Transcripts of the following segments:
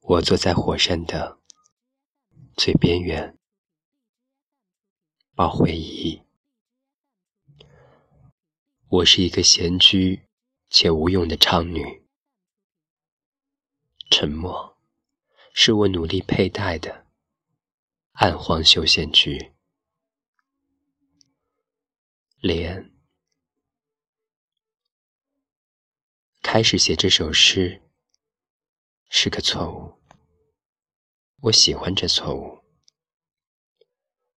我坐在火山的最边缘，抱回忆。我是一个闲居且无用的唱女，沉默是我努力佩戴的暗黄休闲居。莲开始写这首诗是个错误。我喜欢这错误。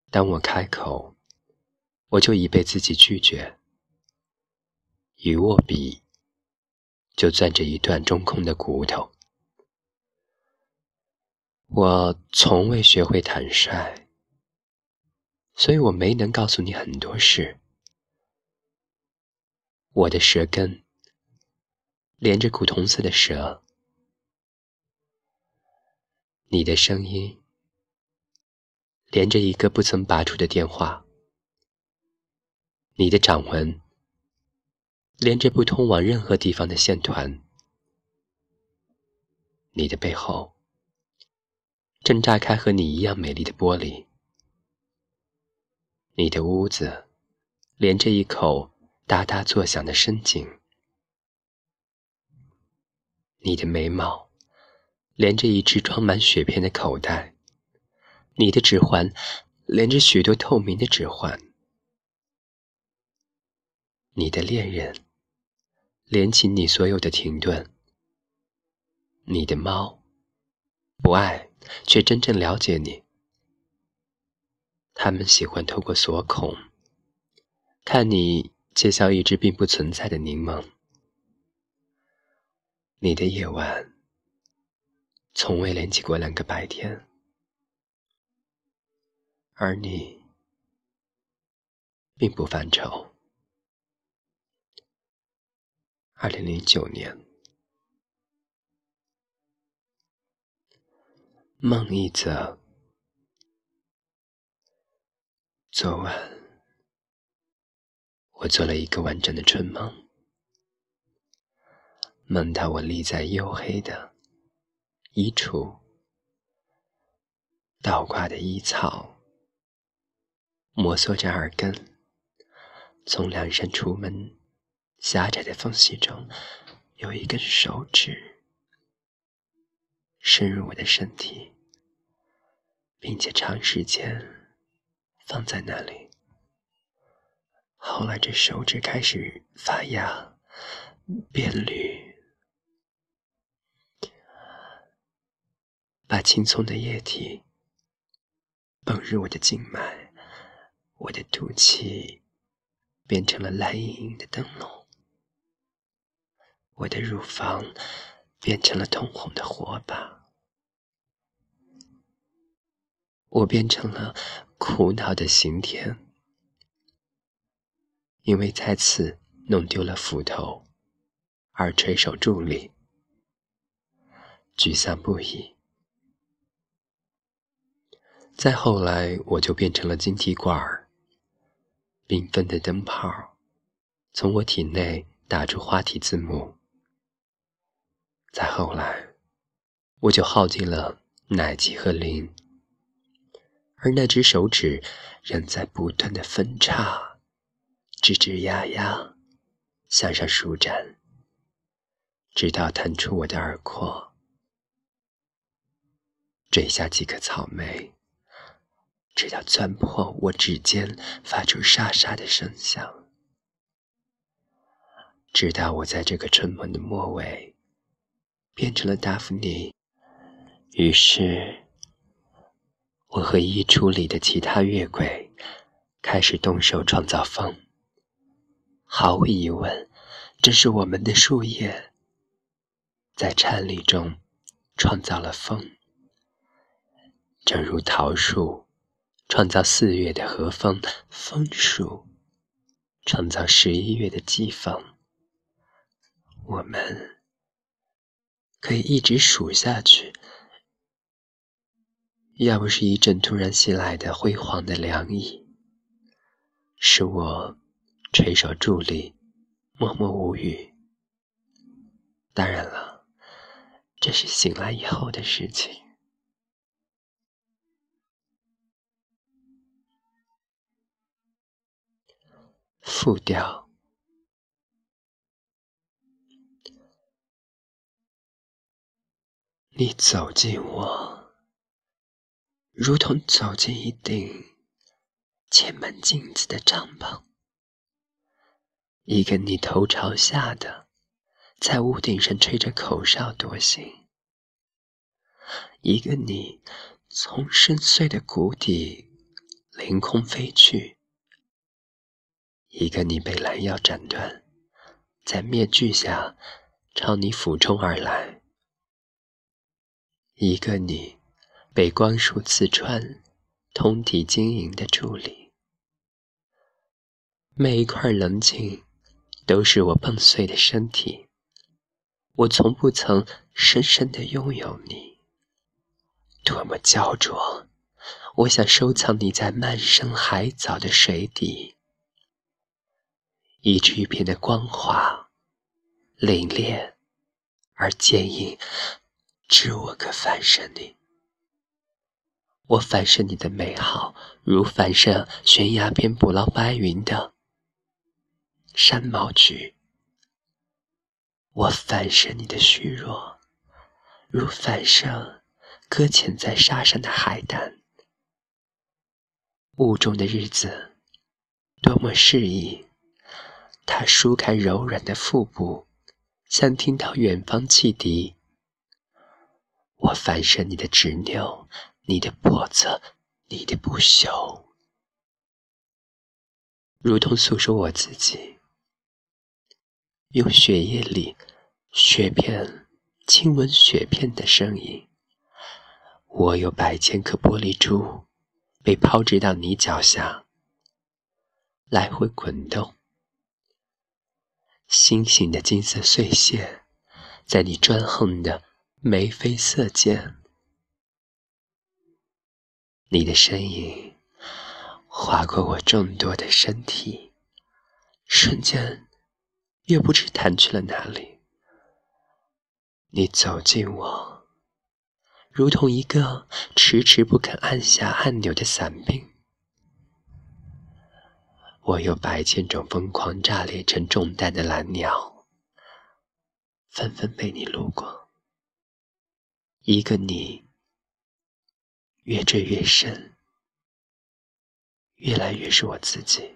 当我开口，我就已被自己拒绝。一握笔，就攥着一段中空的骨头。我从未学会坦率，所以我没能告诉你很多事。我的舌根连着古铜色的舌。你的声音连着一个不曾拔出的电话，你的掌纹连着不通往任何地方的线团，你的背后正炸开和你一样美丽的玻璃，你的屋子连着一口哒哒作响的深井，你的眉毛。连着一只装满雪片的口袋，你的指环连着许多透明的指环，你的恋人连起你所有的停顿，你的猫不爱却真正了解你，他们喜欢透过锁孔看你介绍一只并不存在的柠檬，你的夜晚。从未连起过两个白天，而你并不犯愁。二零零九年，梦一则。昨晚，我做了一个完整的春梦，梦到我立在黝黑的。衣橱，倒挂的衣草，摩挲着耳根，从两扇橱门狭窄的缝隙中，有一根手指深入我的身体，并且长时间放在那里。后来，这手指开始发芽，变绿。把青葱的液体泵入我的静脉，我的肚脐变成了蓝莹莹的灯笼，我的乳房变成了通红的火把，我变成了苦恼的刑天，因为再次弄丢了斧头而垂手伫立，沮丧不已。再后来，我就变成了晶体管儿，缤纷的灯泡从我体内打出花体字母。再后来，我就耗尽了奶气和磷，而那只手指仍在不断的分叉，吱吱呀呀向上舒展，直到弹出我的耳廓，坠下几颗草莓。直到钻破我指尖，发出沙沙的声响，直到我在这个春梦的末尾变成了达芙妮。于是，我和衣橱里的其他月桂开始动手创造风。毫无疑问，这是我们的树叶在颤栗中创造了风，正如桃树。创造四月的和风，风树创造十一月的季风。我们可以一直数下去。要不是一阵突然袭来的辉煌的凉意，使我垂手伫立，默默无语。当然了，这是醒来以后的事情。复调，你走进我，如同走进一顶嵌满镜子的帐篷，一个你头朝下的，在屋顶上吹着口哨多行，一个你从深邃的谷底凌空飞去。一个你被拦腰斩断，在面具下朝你俯冲而来；一个你被光束刺穿，通体晶莹的伫立。每一块棱镜都是我碰碎的身体。我从不曾深深的拥有你，多么焦灼！我想收藏你在漫生海藻的水底。一只一片的光滑、凛冽而坚硬，知我可反射你。我反射你的美好，如反射悬崖边捕捞白云的山毛榉；我反射你的虚弱，如反射搁浅在沙上的海胆。雾中的日子，多么适宜。他舒开柔软的腹部，像听到远方汽笛。我反射你的执拗，你的叵测，你的不朽，如同诉说我自己，用血液里雪片亲吻雪片的声音。我有百千颗玻璃珠，被抛掷到你脚下，来回滚动。星星的金色碎屑，在你专横的眉飞色溅。你的身影划过我众多的身体，瞬间又不知弹去了哪里。你走进我，如同一个迟迟不肯按下按钮的伞兵。我有百千种疯狂炸裂成重担的蓝鸟，纷纷被你路过。一个你，越追越深，越来越是我自己。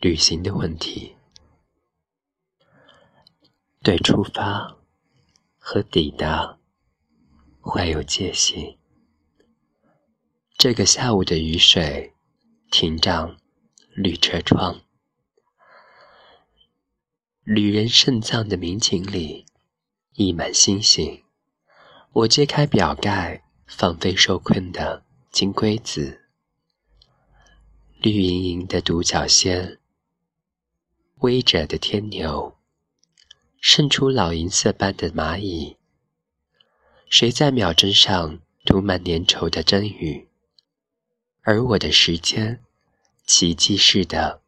旅行的问题，对出发和抵达。怀有戒心。这个下午的雨水，停障绿车窗，旅人肾脏的民警里溢满星星。我揭开表盖，放飞受困的金龟子，绿莹莹的独角仙，微着的天牛，渗出老银色般的蚂蚁。谁在秒针上涂满粘稠的针雨？而我的时间，奇迹似的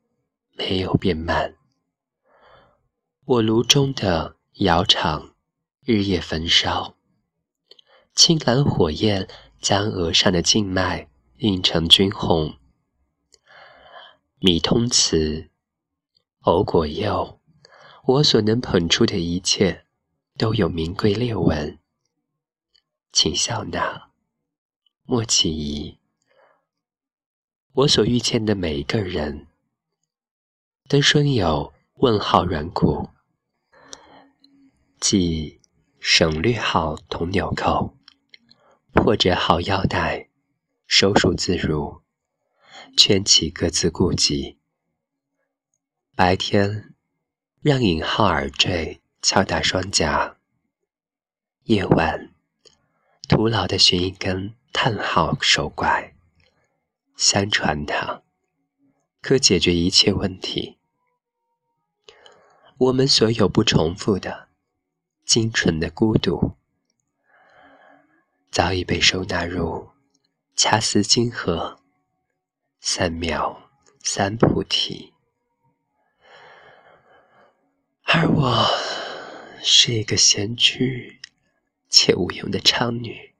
没有变慢。我炉中的窑厂日夜焚烧，青蓝火焰将额上的静脉映成军红。米通瓷，藕果釉，我所能捧出的一切，都有名贵裂纹。请笑纳，莫起疑。我所遇见的每一个人，都生有问号软骨，即省略号铜纽扣，破折号腰带，收束自如，圈起各自顾忌。白天让引号耳坠敲打双颊，夜晚。徒劳的寻一根叹号手拐相传它可解决一切问题。我们所有不重复的精纯的孤独早已被收纳入掐丝金河三藐三菩提。而我是一个闲居且无用的娼女。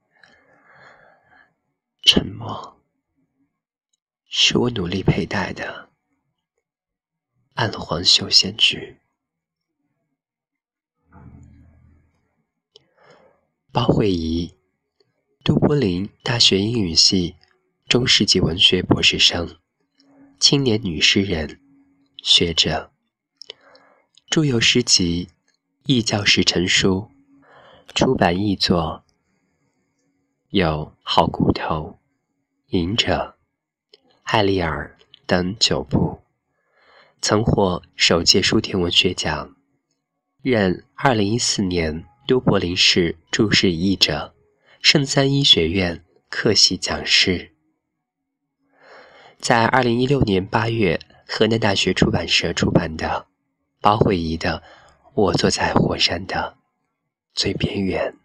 沉默是我努力佩戴的暗黄休闲具。包慧仪，都柏林大学英语系中世纪文学博士生，青年女诗人、学者，著有诗集《异教士成书》，出版译作有《好骨头》《隐者》《艾丽尔》等九部，曾获首届书田文学奖，任二零一四年。都柏林市注释译者，圣三一学院客席讲师。在二零一六年八月，河南大学出版社出版的包慧仪的《我坐在火山的最边缘》。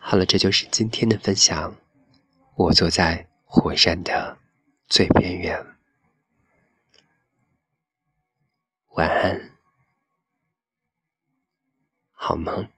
好了，这就是今天的分享。我坐在火山的最边缘。晚安，好梦。